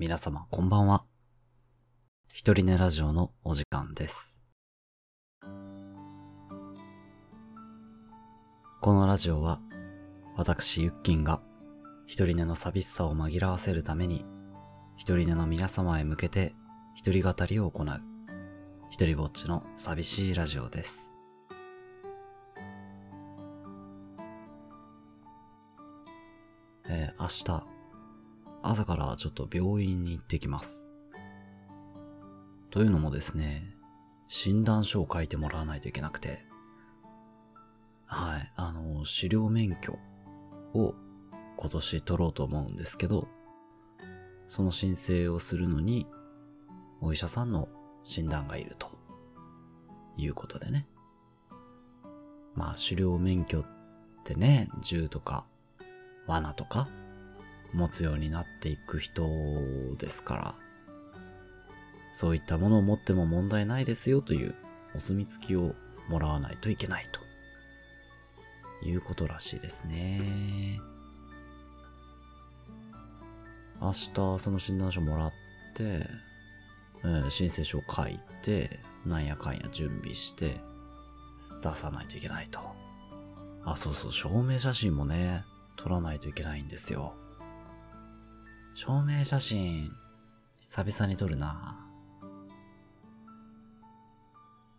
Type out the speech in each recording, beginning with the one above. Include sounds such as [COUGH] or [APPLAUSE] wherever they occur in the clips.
皆様こんばんは。一人寝ラジオのお時間です。このラジオは、私ゆっきんが一人寝の寂しさを紛らわせるために、一人寝の皆様へ向けて一人語りを行う、一人ぼっちの寂しいラジオです。えー明日、朝からちょっと病院に行ってきます。というのもですね、診断書を書いてもらわないといけなくて、はい、あの、狩猟免許を今年取ろうと思うんですけど、その申請をするのに、お医者さんの診断がいるということでね。まあ、狩猟免許ってね、銃とか罠とか持つようになっていく人ですから、そういったものを持っても問題ないですよというお墨付きをもらわないといけないということらしいですね。明日その診断書もらって、えー申請書を書いて、なんやかんや準備して、出さないといけないと。あ、そうそう、証明写真もね、撮らないといけないんですよ。証明写真、久々に撮るな。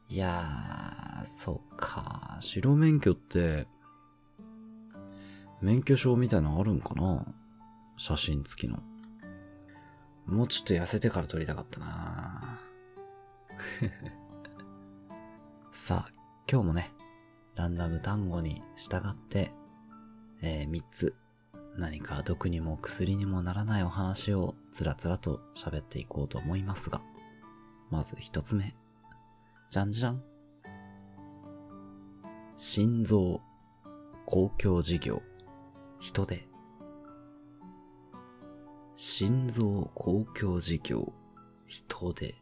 いやー、そうか。白免許って、免許証みたいなのあるんかな？写真付きの。もうちょっと痩せてから撮りたかったな [LAUGHS] さあ、今日もね、ランダム単語に従って、えー、3つ、何か毒にも薬にもならないお話をつらつらと喋っていこうと思いますが、まず1つ目。じゃんじゃん。心臓、公共事業、人手。心臓、公共事業、人手。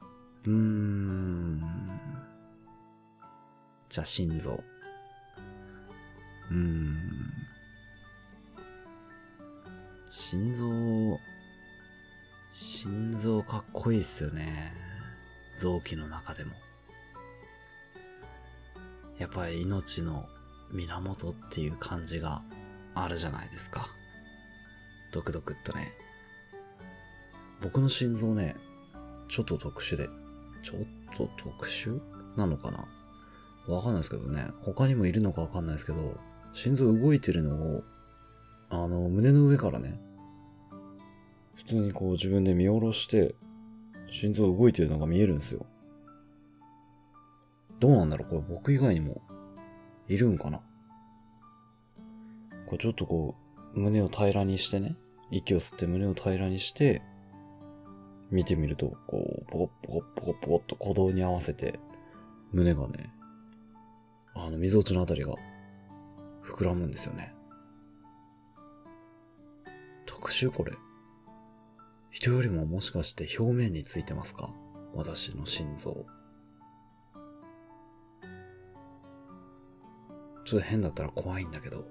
うーん。じゃあ、心臓。うーん。心臓、心臓かっこいいっすよね。臓器の中でも。やっぱり命の源っていう感じがあるじゃないですか。ドクドクっとね。僕の心臓ね、ちょっと特殊で、ちょっと特殊なのかな？わかんないですけどね。他にもいるのかわかんないですけど、心臓動いてるのを、あの、胸の上からね、普通にこう自分で見下ろして、心臓動いてるのが見えるんですよ。どうなんだろうこれ僕以外にもいるんかな？これちょっとこう、胸を平らにしてね、息を吸って胸を平らにして、見てみると、こう、ポコッポコッポコッポコッと鼓動に合わせて、胸がね、あの、溝落ちのあたりが膨らむんですよね。特殊これ。人よりももしかして表面についてますか？私の心臓。ちょっと変だったら怖いんだけど、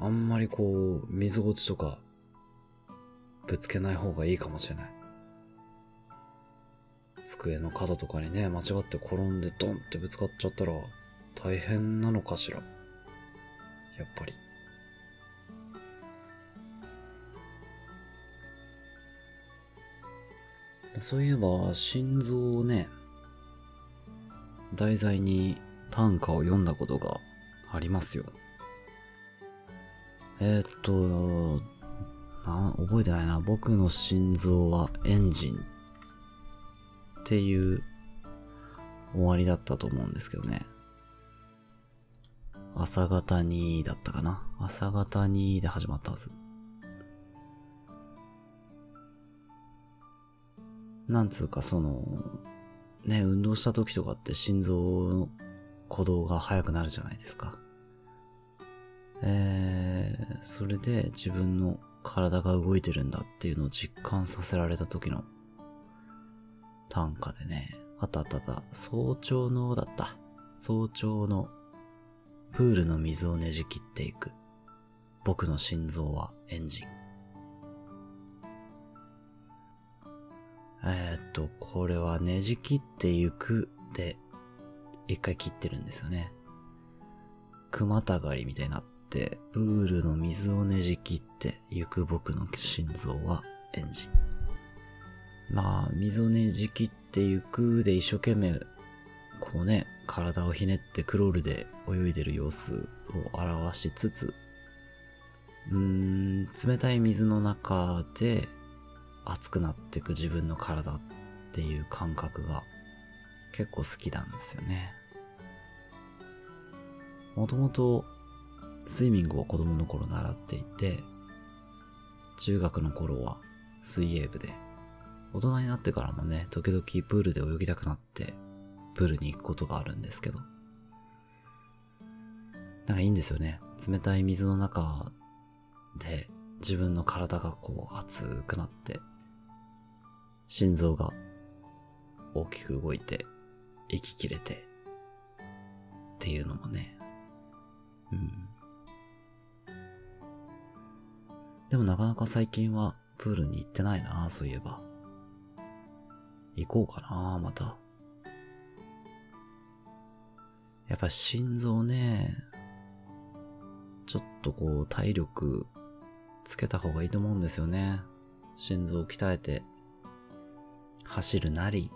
あんまりこう、水落ちとか、ぶつけない方がいいかもしれない。机の角とかにね、間違って転んでドンってぶつかっちゃったら、大変なのかしら。やっぱり。そういえば、心臓をね、題材に短歌を読んだことがありますよ。えー、っと、な、覚えてないな。僕の心臓はエンジンっていう終わりだったと思うんですけどね。朝方にだったかな。朝方にで始まったはず。なんつうかその、ね、運動した時とかって心臓の鼓動が速くなるじゃないですか。えー、それで自分の体が動いてるんだっていうのを実感させられた時の短歌でね、あったあったあった、早朝のだった。早朝のプールの水をねじ切っていく。僕の心臓はエンジン。え、っと、これはねじ切ってゆくで、一回切ってるんですよね。熊たがりみたいになって、プールの水をねじ切ってゆく僕の心臓はエンジン。まあ、水をねじ切ってゆくで一生懸命、こうね、体をひねってクロールで泳いでる様子を表しつつ、うーん、冷たい水の中で熱くなっていく自分の体っていう感覚が結構好きなんですよね。もともとスイミングを子供の頃習っていて、中学の頃は水泳部で、大人になってからもね、時々プールで泳ぎたくなって、プールに行くことがあるんですけど、なんかいいんですよね。冷たい水の中で自分の体がこう熱くなって、心臓が大きく動いて、息切れて、っていうのもね、うん。でもなかなか最近はプールに行ってないな、そういえば。行こうかな、また。やっぱ心臓ね、ちょっとこう体力つけた方がいいと思うんですよね。心臓を鍛えて、走るなり、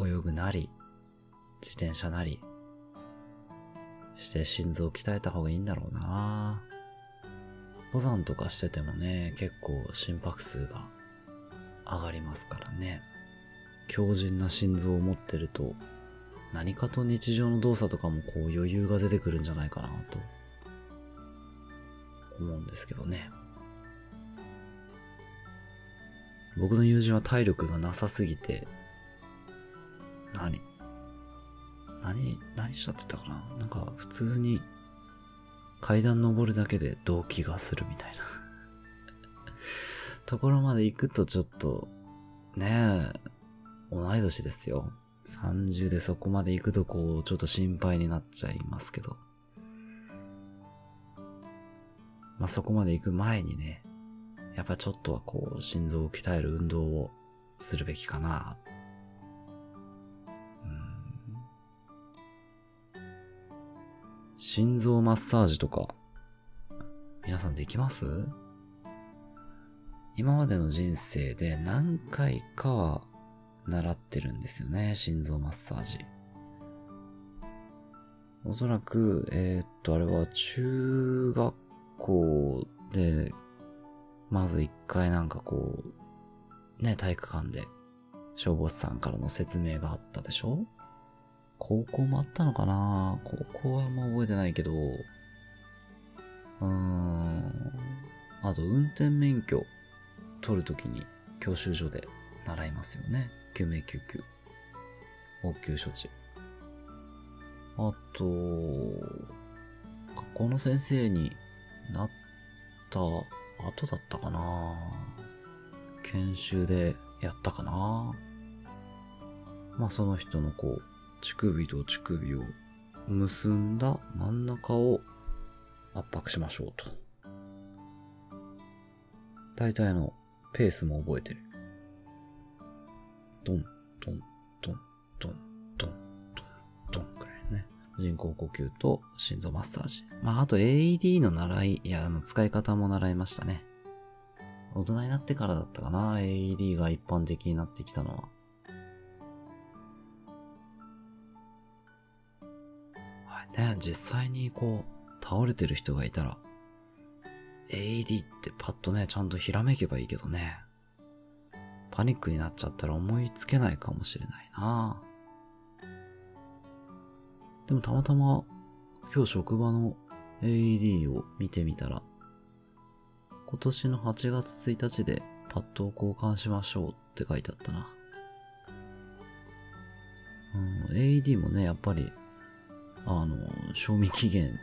泳ぐなり、自転車なり、して心臓を鍛えた方がいいんだろうな登山とかしててもね、結構心拍数が上がりますからね。強靭な心臓を持ってると、何かと日常の動作とかもこう余裕が出てくるんじゃないかなと思うんですけどね。僕の友人は体力がなさすぎて、何？何、何したって言ったかな？なんか普通に階段登るだけで動悸がするみたいな [LAUGHS] ところまで行くとちょっと、ねえ、同い年ですよ。30でそこまで行くとこう、ちょっと心配になっちゃいますけど。まあ、そこまで行く前にね、やっぱちょっとはこう、心臓を鍛える運動をするべきかな。心臓マッサージとか、皆さんできます？今までの人生で何回かは習ってるんですよね、心臓マッサージ。おそらく、えー、っと、あれは中学校で、まず一回なんかこう、ね、体育館で消防士さんからの説明があったでしょ？高校もあったのかな？高校はあんま覚えてないけど、うーん。あと、運転免許取るときに教習所で習いますよね。救命救急。応急処置。あと、学校の先生になった後だったかな研修でやったかなまあその人のこう、乳首と乳首を結んだ真ん中を圧迫しましょうと。大体のペースも覚えてる。ドン、ドン、ドン、ドン、ドン、ドン、ドンくらい。人工呼吸と心臓マッサージ。まあ、あと AED の習い、いや、あの、使い方も習いましたね。大人になってからだったかな、AED が一般的になってきたのは。ね、実際にこう、倒れてる人がいたら、AED ってパッとね、ちゃんとひらめけばいいけどね。パニックになっちゃったら思いつけないかもしれないなでもたまたま今日職場の AED を見てみたら、今年の8月1日でパッドを交換しましょうって書いてあったな。うん、AED もね、やっぱりあの、賞味期限、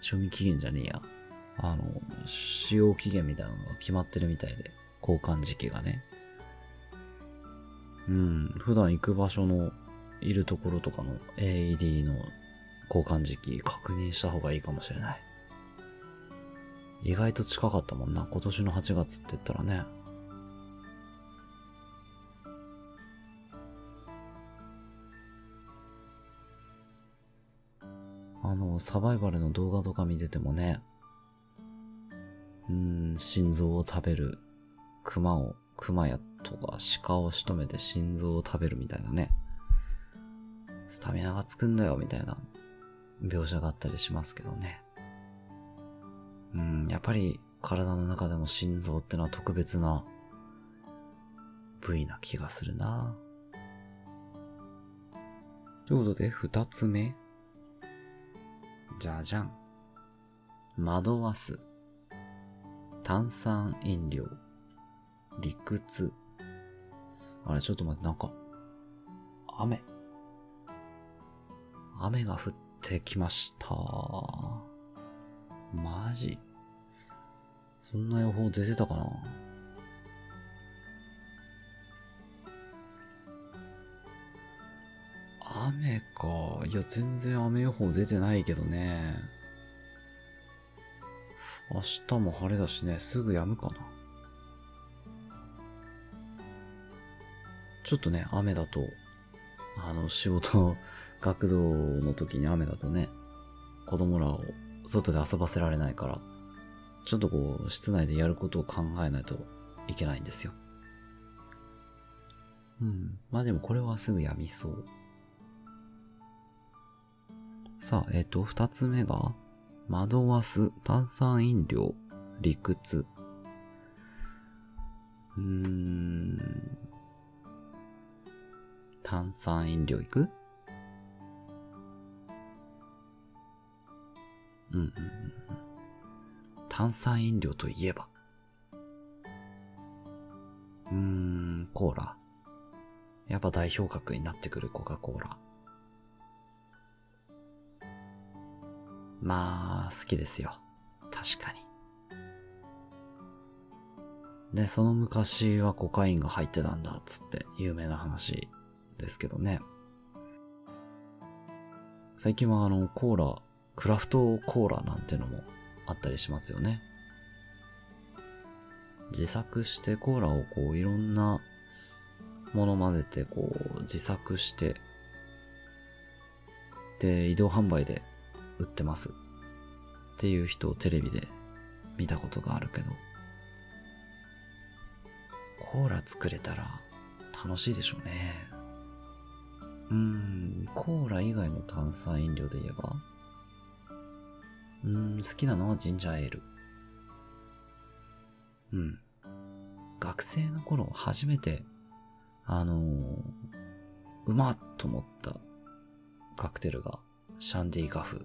賞味期限じゃねえや。あの、使用期限みたいなのが決まってるみたいで、交換時期がね。うん、普段行く場所の、いるところとかの AED の交換時期確認した方がいいかもしれない。意外と近かったもんな、今年の8月って言ったらね。あの、サバイバルの動画とか見ててもね、うん、心臓を食べる、熊を、熊やとか鹿を仕留めて心臓を食べるみたいなね。スタミナがつくんだよ、みたいな。描写があったりしますけどね。うん、やっぱり体の中でも心臓ってのは特別な部位な気がするな。ということで、二つ目。じゃじゃん。惑わす。炭酸飲料。理屈。あれ、ちょっと待って、なんか、雨。雨が降ってきました。マジ？そんな予報出てたかな？雨か。いや、全然雨予報出てないけどね。明日も晴れだしね、すぐ止むかな。ちょっとね、雨だと、あの、仕事、学童の時に雨だとね、子供らを外で遊ばせられないから、ちょっとこう、室内でやることを考えないといけないんですよ。うん。まあでもこれはすぐやみそう。さあ、えっ、ー、と、二つ目が、惑わす、炭酸飲料、理屈。うーん。炭酸飲料いく？うんうん。炭酸飲料といえば。うーん、コーラ。やっぱ代表格になってくるコカ・コーラ。まあ、好きですよ。確かに。で、その昔はコカインが入ってたんだ、つって有名な話ですけどね。最近はあの、コーラ、クラフトコーラなんてのもあったりしますよね。自作してコーラをこういろんなもの混ぜてこう自作してで移動販売で売ってます。っていう人をテレビで見たことがあるけど。コーラ作れたら楽しいでしょうね。うーんコーラ以外の炭酸飲料で言えばうん好きなの？はジンジャーエールうん学生の頃初めてあのー、うまっと思ったカクテルがシャンディガフ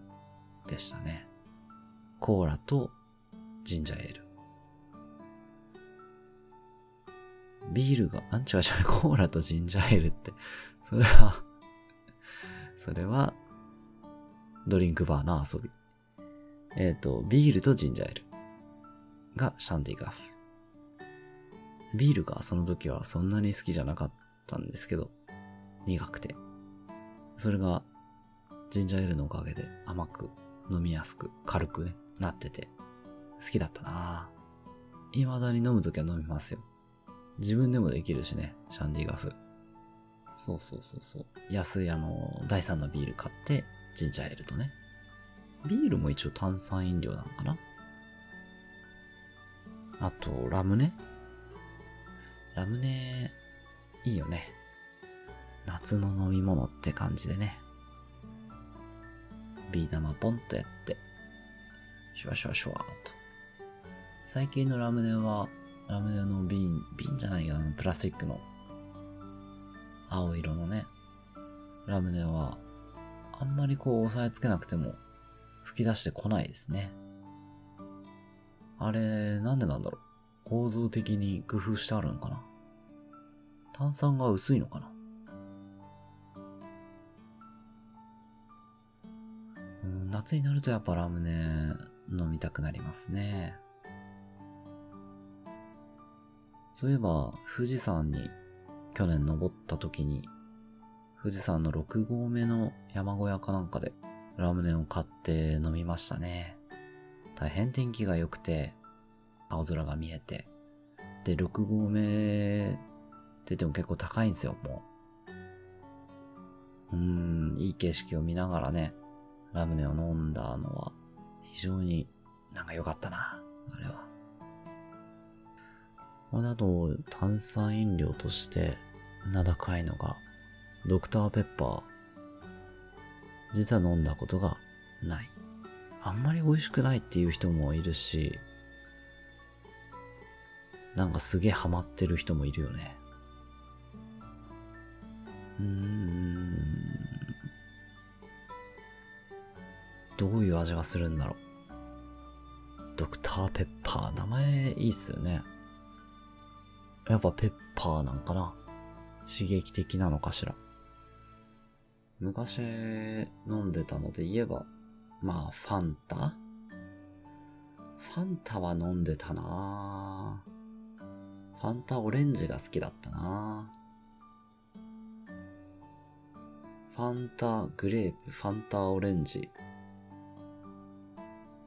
でしたね。コーラとジンジャーエール。ビールが、あんちゃうちゃう、コーラとジンジャーエールって、それはそれは、ドリンクバーの遊び。えっ、ー、と、ビールとジンジャーエールがシャンディガフ。ビールがその時はそんなに好きじゃなかったんですけど、苦くて。それがジンジャーエールのおかげで甘く、飲みやすく、軽くね、なってて、好きだったなぁ未だに飲むときは飲みますよ。自分でもできるしね、シャンディガフ。そうそうそうそう。安いあの、第3のビール買って、ジンジャーエールとね。ビールも一応炭酸飲料なのかな？あと、ラムネ？ラムネ、いいよね。夏の飲み物って感じでね。ビー玉ポンとやって、シュワシュワシュワーと。最近のラムネは、ラムネの瓶、瓶じゃないけど、プラスチックの青色のね、ラムネは、あんまりこう押さえつけなくても吹き出してこないですね。あれ、なんでなんだろう。構造的に工夫してあるんかな。炭酸が薄いのかな。夏になるとやっぱラムネ飲みたくなりますね。そういえば、富士山に去年登った時に、富士山の6合目の山小屋かなんかでラムネを買って飲みましたね。大変天気が良くて、青空が見えて、で、6合目って言っても結構高いんですよ、もう。うーん、いい景色を見ながらね、ラムネを飲んだのは非常になんか良かったな、あれは。まあ、あと、炭酸飲料として名高いのが、ドクターペッパー。実は飲んだことがない。あんまり美味しくないっていう人もいるし、なんかすげえハマってる人もいるよね。うーん。どういう味がするんだろう。ドクターペッパー、名前いいっすよね。やっぱペッパーなんかな刺激的なのかしら。昔飲んでたので言えば、まあ、ファンタ？ファンタは飲んでたなファンタオレンジが好きだったなファンタグレープ、ファンタオレンジ。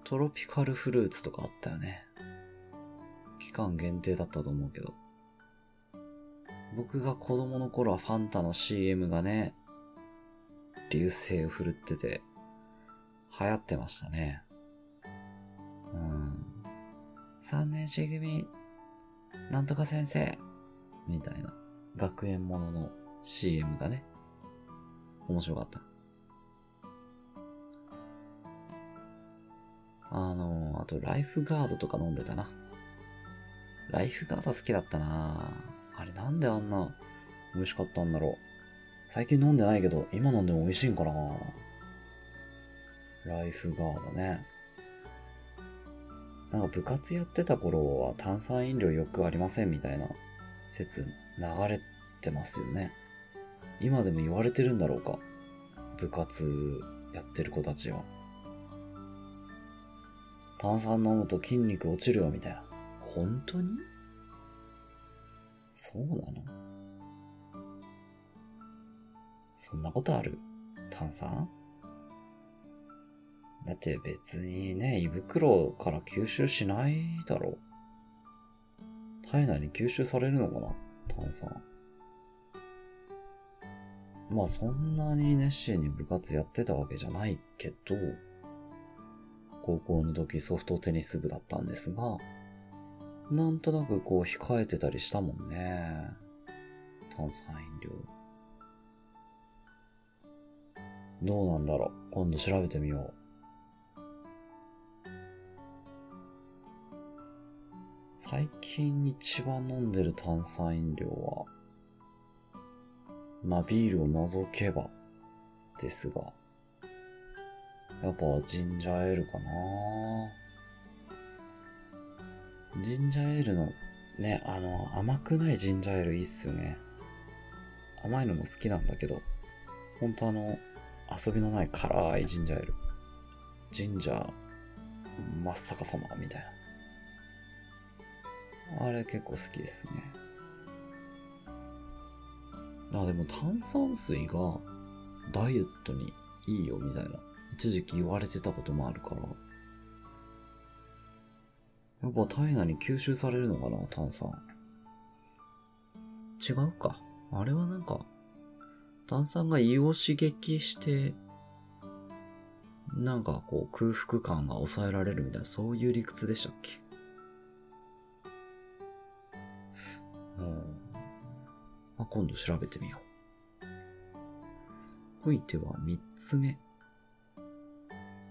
トロピカルフルーツとかあったよね。期間限定だったと思うけど。僕が子供の頃はファンタの CM がね、流星を振るってて、流行ってましたね。うん。3年 C 組、なんとか先生、みたいな学園ものの CM がね、面白かった。あの、あとライフガードとか飲んでたな。ライフガード好きだったなあれなんであんな美味しかったんだろう。最近飲んでないけど、今飲んでも美味しいんかな？ライフガードね。なんか部活やってた頃は炭酸飲料よくありませんみたいな説流れてますよね。今でも言われてるんだろうか？部活やってる子たちは。炭酸飲むと筋肉落ちるよみたいな。本当に？そうだなそんなことある？炭酸？だって別にね、胃袋から吸収しないだろう。体内に吸収されるのかな？炭酸。まあそんなに熱心に部活やってたわけじゃないけど、高校の時ソフトテニス部だったんですが、なんとなくこう控えてたりしたもんね。炭酸飲料。どうなんだろう今度調べてみよう。最近一番飲んでる炭酸飲料は、まあビールを除けばですが、やっぱジンジャーエールかなジンジャーエールのね、あの、甘くないジンジャーエールいいっすよね。甘いのも好きなんだけど、ほんとあの、遊びのない辛いジンジャーエール。ジンジャー、真っ逆さまみたいな。あれ結構好きですね。あ、でも炭酸水がダイエットにいいよみたいな、一時期言われてたこともあるから。やっぱ体内に吸収されるのかな、炭酸。違うか。あれはなんか、炭酸が胃を刺激して、なんかこう空腹感が抑えられるみたいな、そういう理屈でしたっけ？もう。まあ、今度調べてみよう。ほいては三つ目。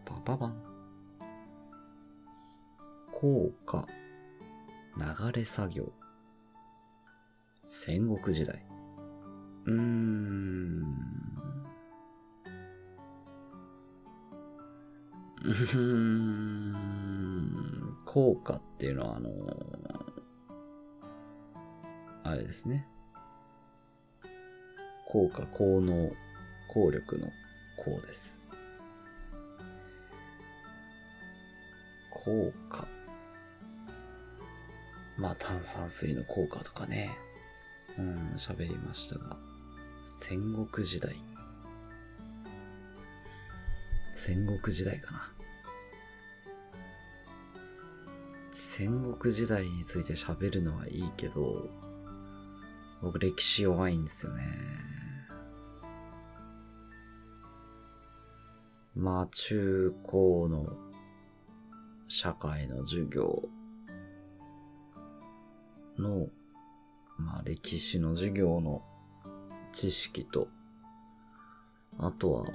パパバン。効果。流れ作業。戦国時代。うーん。うーん。効果っていうのはあのあれですね。効果、効能、効力の効です。効果。まあ炭酸水の効果とかね。うん、喋りましたが。戦国時代。戦国時代かな。戦国時代について喋るのはいいけど、僕歴史弱いんですよね。まあ中高の社会の授業の、まあ歴史の授業の知識と、あとは、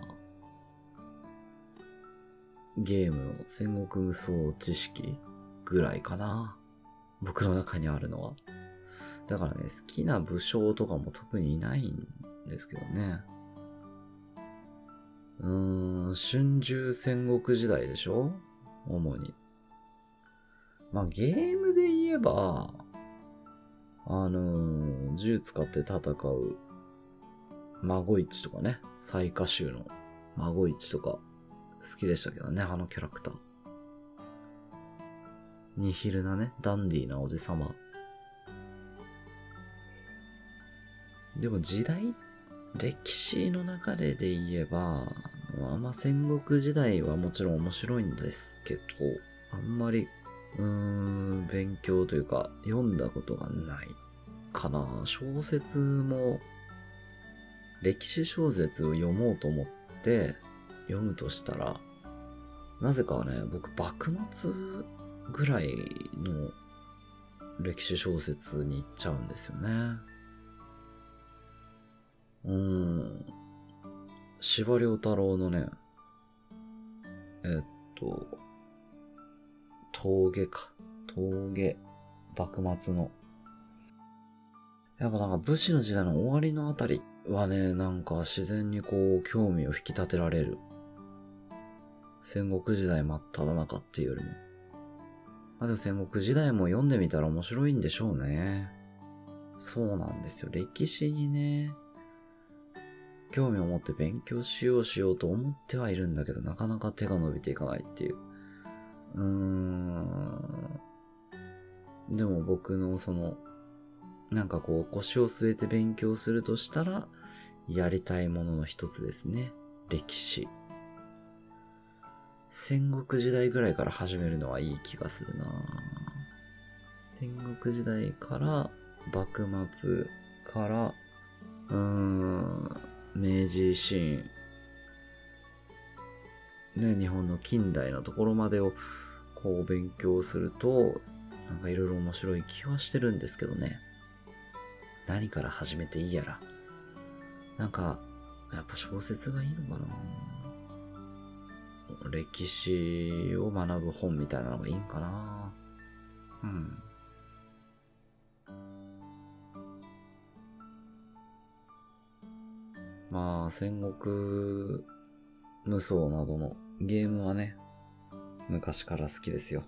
ゲームの戦国無双知識ぐらいかな。僕の中にあるのは。だからね、好きな武将とかも特にいないんですけどね。うーん、春秋戦国時代でしょ？主に。まあゲームで言えば、あのー、銃使って戦う、孫市とかね、最下衆の孫市とか、好きでしたけどね、あのキャラクター。ニヒルなね、ダンディーなおじさま。でも時代、歴史の中でで言えば、まあまあ戦国時代はもちろん面白いんですけど、あんまり、うーん、勉強というか、読んだことがないかな。小説も、歴史小説を読もうと思って読むとしたら、なぜかね、僕、幕末ぐらいの歴史小説に行っちゃうんですよね。うーん。司馬遼太郎のね、えっと、峠か。峠。幕末の。やっぱなんか武士の時代の終わりのあたりっはね、なんか自然にこう興味を引き立てられる。戦国時代真っ只中っていうよりも。まあでも戦国時代も読んでみたら面白いんでしょうね。そうなんですよ。歴史にね、興味を持って勉強しようしようと思ってはいるんだけど、なかなか手が伸びていかないっていう。うーん。でも僕のその、なんかこう腰を据えて勉強するとしたら、やりたいものの一つですね。歴史。戦国時代ぐらいから始めるのはいい気がするな戦国時代から、幕末から、うーん、明治維新、ね、日本の近代のところまでをこう勉強すると、なんかいろいろ面白い気はしてるんですけどね。何から始めていいやら。なんか、やっぱ小説がいいのかな歴史を学ぶ本みたいなのがいいんかなうん。まあ、戦国無双などのゲームはね、昔から好きですよ。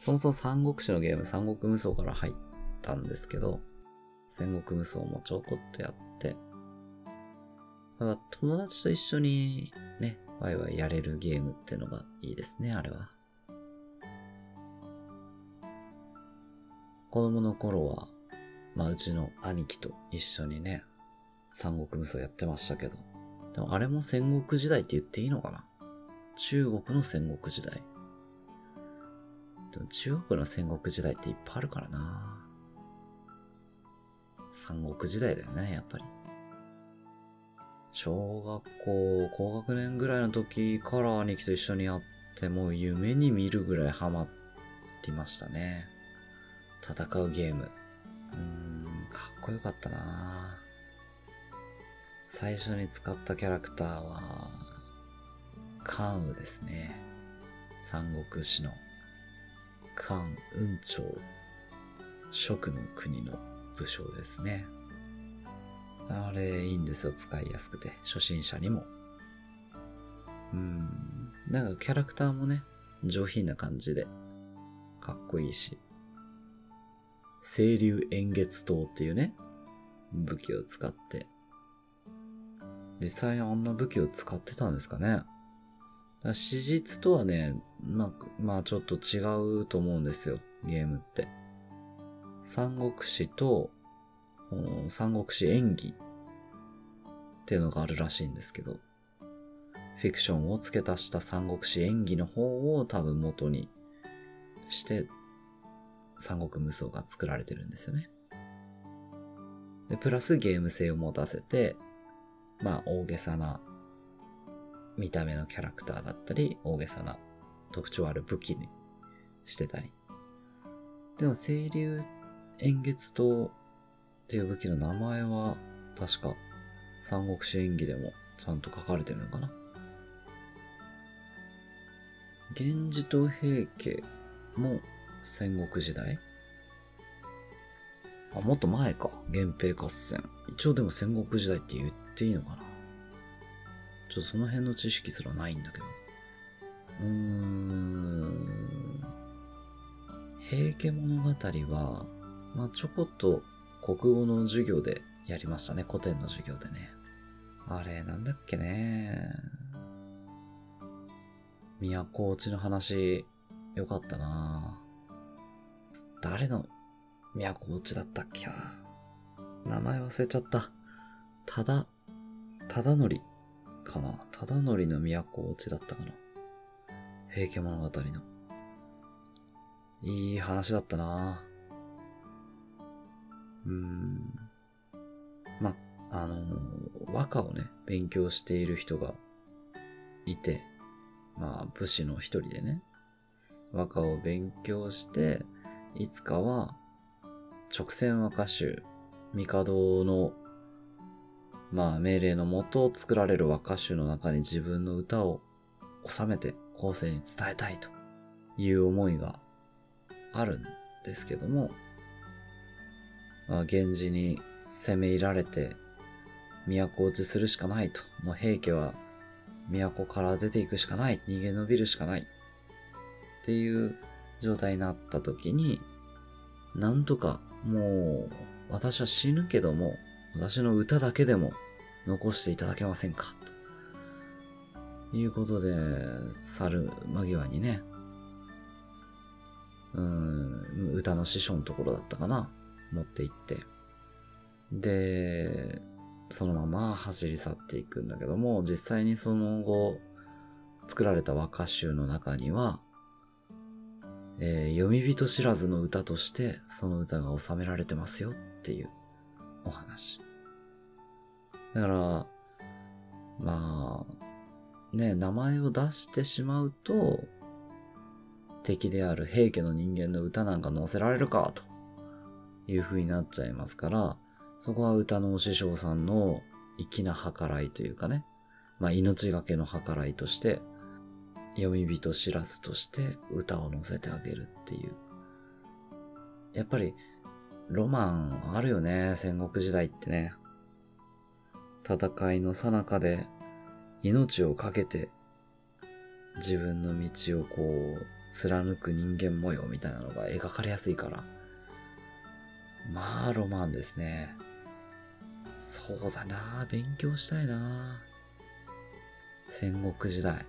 そもそも三国志のゲーム、三国無双から入ったんですけど、戦国無双もちょこっとやって、だから友達と一緒にね、ワイワイやれるゲームってのがいいですね、あれは。子供の頃は、まあうちの兄貴と一緒にね、三国無双やってましたけど。でもあれも戦国時代って言っていいのかな？中国の戦国時代。でも中国の戦国時代っていっぱいあるからな三国時代だよね、やっぱり。小学校、高学年ぐらいの時から兄貴と一緒にやって、もう夢に見るぐらいハマりましたね。戦うゲーム。うーん、かっこよかったな最初に使ったキャラクターは、関羽ですね。三国志の関雲長、蜀の国の武将ですね。あれ、いいんですよ。使いやすくて。初心者にも。うん。なんかキャラクターもね、上品な感じで、かっこいいし。清流円月刀っていうね、武器を使って。実際あんな武器を使ってたんですかね。史実とはね、なんか、まあちょっと違うと思うんですよ。ゲームって。三国志と、三国志演技っていうのがあるらしいんですけど、フィクションを付け足した三国志演技の方を多分元にして、三国無双が作られてるんですよね。で、プラスゲーム性を持たせて、まあ大げさな見た目のキャラクターだったり、大げさな特徴ある武器にしてたり。でも、清流円月刀っていう武器の名前は、確か、三国志演義でもちゃんと書かれてるのかな？源氏と平家も戦国時代？あ、もっと前か。源平合戦。一応でも戦国時代って言っていいのかな？ちょっとその辺の知識すらないんだけど。うーん。平家物語は、まあちょこっと国語の授業でやりましたね。古典の授業でね。あれ、なんだっけね。都落ちの話、よかったな誰の都落ちだったっけ？な名前忘れちゃった。ただ、ただのりかな。ただのりの都落ちだったかな。平家物語の。いい話だったなぁうん。ま、あの和歌をね、勉強している人がいて、まあ、武士の一人でね、和歌を勉強して、いつかは、直線和歌集、帝の、まあ、命令のもと作られる和歌集の中に自分の歌を収めて後世に伝えたいという思いがあるんですけども、源氏に攻め入られて、都落ちするしかないと。もう平家は都から出ていくしかない。逃げ延びるしかない。っていう状態になった時に、なんとかもう私は死ぬけども、私の歌だけでも残していただけませんかということで、去る間際にね、うん、歌の師匠のところだったかな、持って行って。で、そのまま走り去っていくんだけども、実際にその後、作られた和歌集の中には、えー、読み人知らずの歌としてその歌が収められてますよっていうお話。だから、まあ、ね、名前を出してしまうと、敵である平家の人間の歌なんか載せられるかという風になっちゃいますから、そこは歌のお師匠さんの粋な計らいというかね、まあ命がけの計らいとして、読み人知らずとして歌を載せてあげるっていう。やっぱり、ロマンあるよね、戦国時代ってね。戦いの最中で命を懸けて自分の道をこう貫く人間模様みたいなのが描かれやすいから。まあ、ロマンですね。そうだな勉強したいな戦国時代。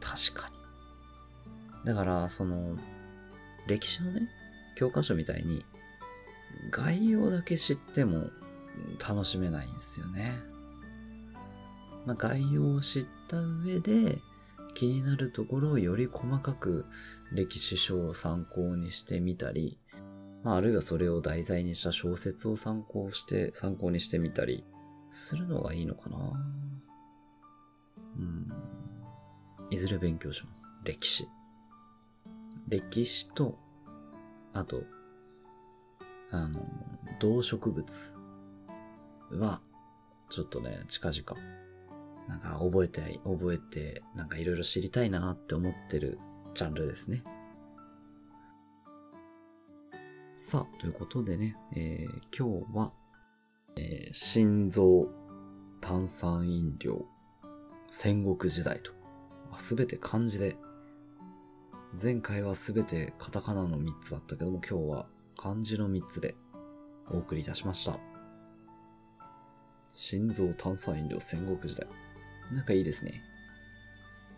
確かに。だから、その、歴史のね、教科書みたいに、概要だけ知っても楽しめないんですよね。まあ、概要を知った上で、気になるところをより細かく歴史書を参考にしてみたり、まあ、あるいはそれを題材にした小説を参考して、参考にしてみたりするのがいいのかなうん。いずれ勉強します。歴史。歴史と、あと、あの、動植物は、ちょっとね、近々、なんか覚えて、覚えて、なんかいろいろ知りたいなって思ってるジャンルですね。さあ、ということでね、えー、今日は、えー、心臓、炭酸飲料、戦国時代とすべて漢字で、前回はすべてカタカナの3つだったけども、今日は漢字の3つでお送りいたしました。心臓炭酸飲料戦国時代。なんかいいですね。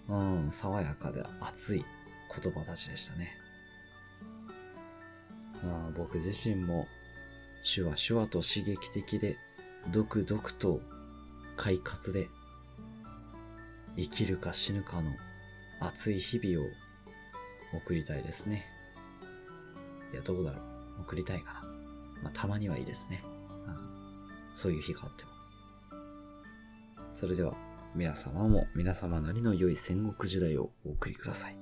うん、爽やかで熱い言葉たちでしたね。あ僕自身も、シュワシュワと刺激的で、ドクドクと快活で生きるか死ぬかの熱い日々を送りたいですね。いや、どうだろう。送りたいかな。まあ、たまにはいいですね。うん、そういう日があっても。それでは、皆様も皆様なりの良い戦国時代をお送りくださ。い。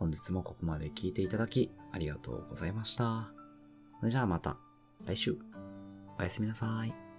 本日もここまで聞いていただきありがとうございました。それじゃあまた来週。おやすみなさい。